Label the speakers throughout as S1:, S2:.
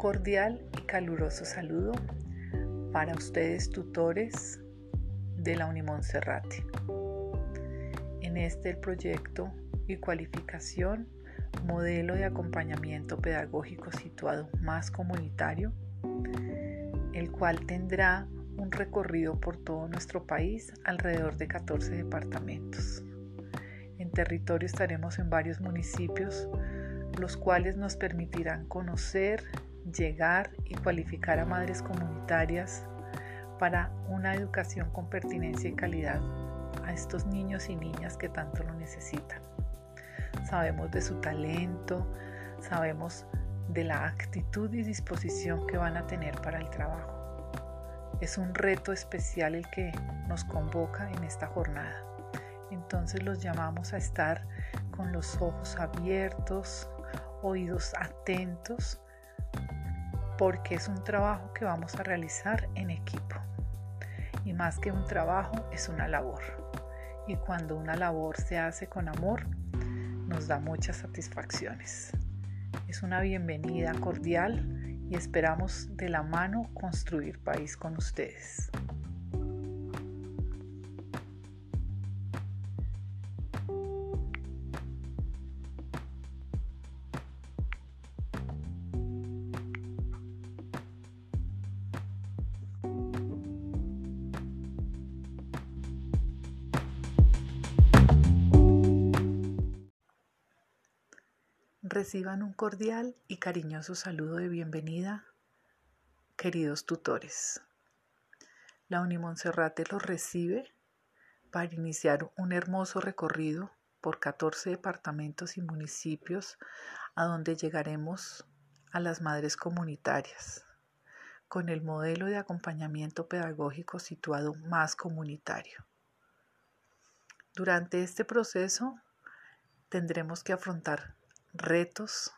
S1: cordial y caluroso saludo para ustedes tutores de la Unimonserrate. En este proyecto y cualificación modelo de acompañamiento pedagógico situado más comunitario, el cual tendrá un recorrido por todo nuestro país, alrededor de 14 departamentos. En territorio estaremos en varios municipios, los cuales nos permitirán conocer, llegar y cualificar a madres comunitarias para una educación con pertinencia y calidad a estos niños y niñas que tanto lo necesitan. Sabemos de su talento, sabemos de la actitud y disposición que van a tener para el trabajo. Es un reto especial el que nos convoca en esta jornada. Entonces los llamamos a estar con los ojos abiertos, oídos atentos, porque es un trabajo que vamos a realizar en equipo. Y más que un trabajo, es una labor. Y cuando una labor se hace con amor, nos da muchas satisfacciones. Es una bienvenida cordial y esperamos de la mano construir país con ustedes. Reciban un cordial y cariñoso saludo de bienvenida, queridos tutores. La Unimonserrate los recibe para iniciar un hermoso recorrido por 14 departamentos y municipios a donde llegaremos a las madres comunitarias, con el modelo de acompañamiento pedagógico situado más comunitario. Durante este proceso tendremos que afrontar retos,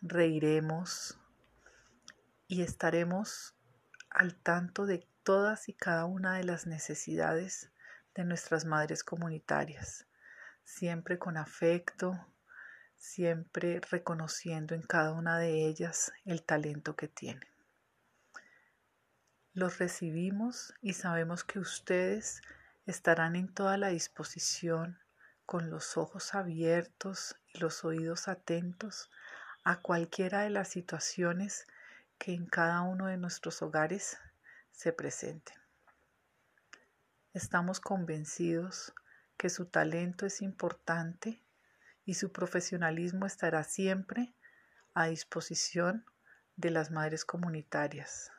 S1: reiremos y estaremos al tanto de todas y cada una de las necesidades de nuestras madres comunitarias, siempre con afecto, siempre reconociendo en cada una de ellas el talento que tienen. Los recibimos y sabemos que ustedes estarán en toda la disposición con los ojos abiertos los oídos atentos a cualquiera de las situaciones que en cada uno de nuestros hogares se presenten. Estamos convencidos que su talento es importante y su profesionalismo estará siempre a disposición de las madres comunitarias.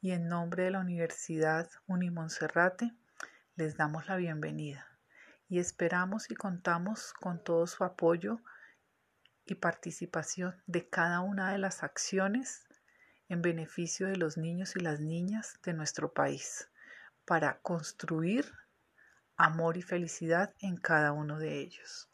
S1: Y en nombre de la Universidad Unimonserrate les damos la bienvenida y esperamos y contamos con todo su apoyo y participación de cada una de las acciones en beneficio de los niños y las niñas de nuestro país para construir amor y felicidad en cada uno de ellos.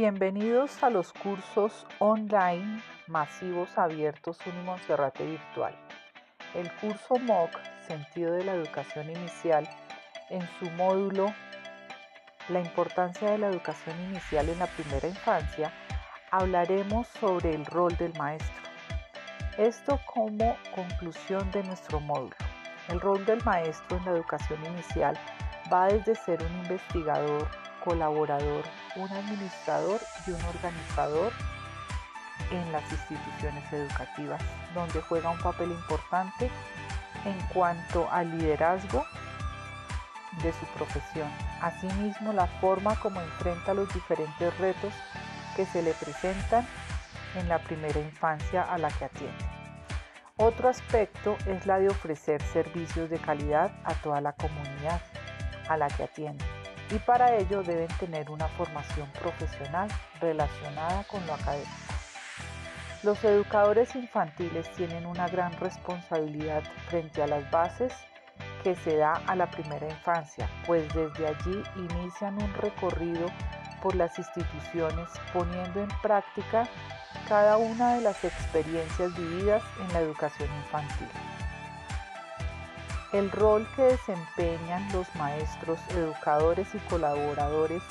S1: Bienvenidos a los cursos online masivos abiertos Unimonserrate Virtual. El curso MOOC, Sentido de la Educación Inicial, en su módulo La importancia de la educación inicial en la primera infancia, hablaremos sobre el rol del maestro. Esto como conclusión de nuestro módulo. El rol del maestro en la educación inicial va desde ser un investigador, colaborador, un administrador y un organizador en las instituciones educativas, donde juega un papel importante en cuanto al liderazgo de su profesión. Asimismo, la forma como enfrenta los diferentes retos que se le presentan en la primera infancia a la que atiende. Otro aspecto es la de ofrecer servicios de calidad a toda la comunidad a la que atiende y para ello deben tener una formación profesional relacionada con lo académico. Los educadores infantiles tienen una gran responsabilidad frente a las bases que se da a la primera infancia, pues desde allí inician un recorrido por las instituciones poniendo en práctica cada una de las experiencias vividas en la educación infantil. El rol que desempeñan los maestros, educadores y colaboradores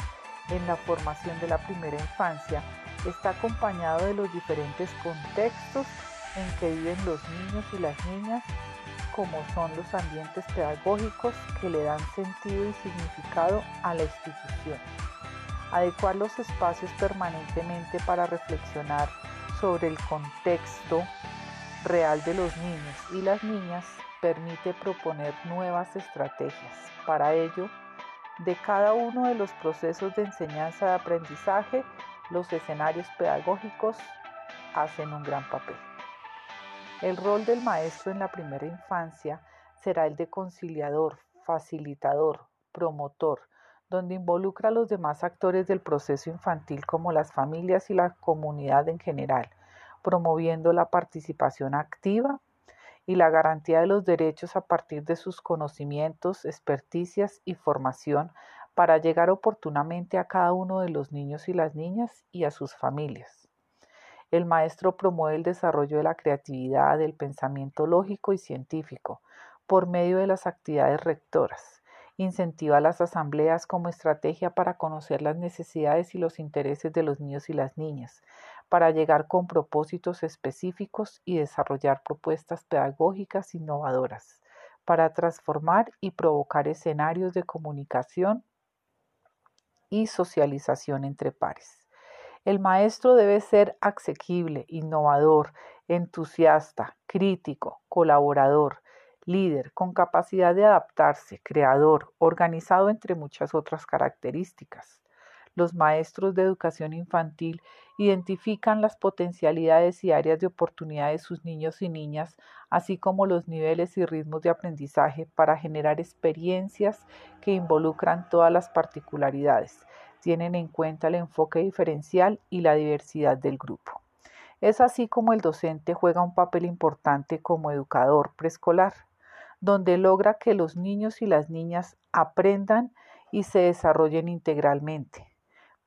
S1: en la formación de la primera infancia está acompañado de los diferentes contextos en que viven los niños y las niñas, como son los ambientes pedagógicos que le dan sentido y significado a la institución. Adecuar los espacios permanentemente para reflexionar sobre el contexto real de los niños y las niñas permite proponer nuevas estrategias. Para ello, de cada uno de los procesos de enseñanza de aprendizaje, los escenarios pedagógicos hacen un gran papel. El rol del maestro en la primera infancia será el de conciliador, facilitador, promotor, donde involucra a los demás actores del proceso infantil como las familias y la comunidad en general, promoviendo la participación activa y la garantía de los derechos a partir de sus conocimientos, experticias y formación para llegar oportunamente a cada uno de los niños y las niñas y a sus familias. El maestro promueve el desarrollo de la creatividad, del pensamiento lógico y científico por medio de las actividades rectoras. Incentiva las asambleas como estrategia para conocer las necesidades y los intereses de los niños y las niñas, para llegar con propósitos específicos y desarrollar propuestas pedagógicas innovadoras para transformar y provocar escenarios de comunicación y socialización entre pares. El maestro debe ser asequible, innovador, entusiasta, crítico, colaborador, líder, con capacidad de adaptarse, creador, organizado entre muchas otras características. Los maestros de educación infantil identifican las potencialidades y áreas de oportunidad de sus niños y niñas, así como los niveles y ritmos de aprendizaje para generar experiencias que involucran todas las particularidades. Tienen en cuenta el enfoque diferencial y la diversidad del grupo. Es así como el docente juega un papel importante como educador preescolar, donde logra que los niños y las niñas aprendan y se desarrollen integralmente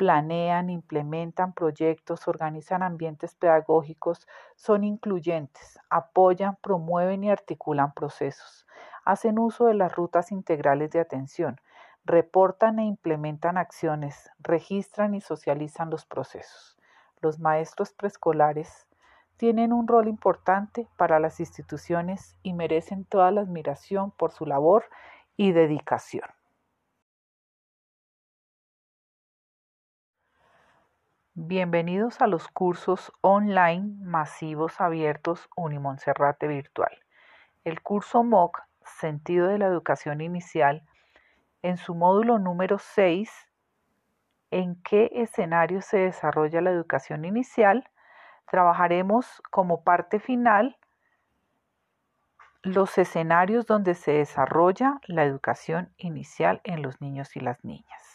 S1: planean, implementan proyectos, organizan ambientes pedagógicos, son incluyentes, apoyan, promueven y articulan procesos, hacen uso de las rutas integrales de atención, reportan e implementan acciones, registran y socializan los procesos. Los maestros preescolares tienen un rol importante para las instituciones y merecen toda la admiración por su labor y dedicación. Bienvenidos a los cursos online masivos abiertos Unimonserrate Virtual. El curso MOOC, Sentido de la Educación Inicial, en su módulo número 6, ¿en qué escenario se desarrolla la educación inicial? Trabajaremos como parte final los escenarios donde se desarrolla la educación inicial en los niños y las niñas.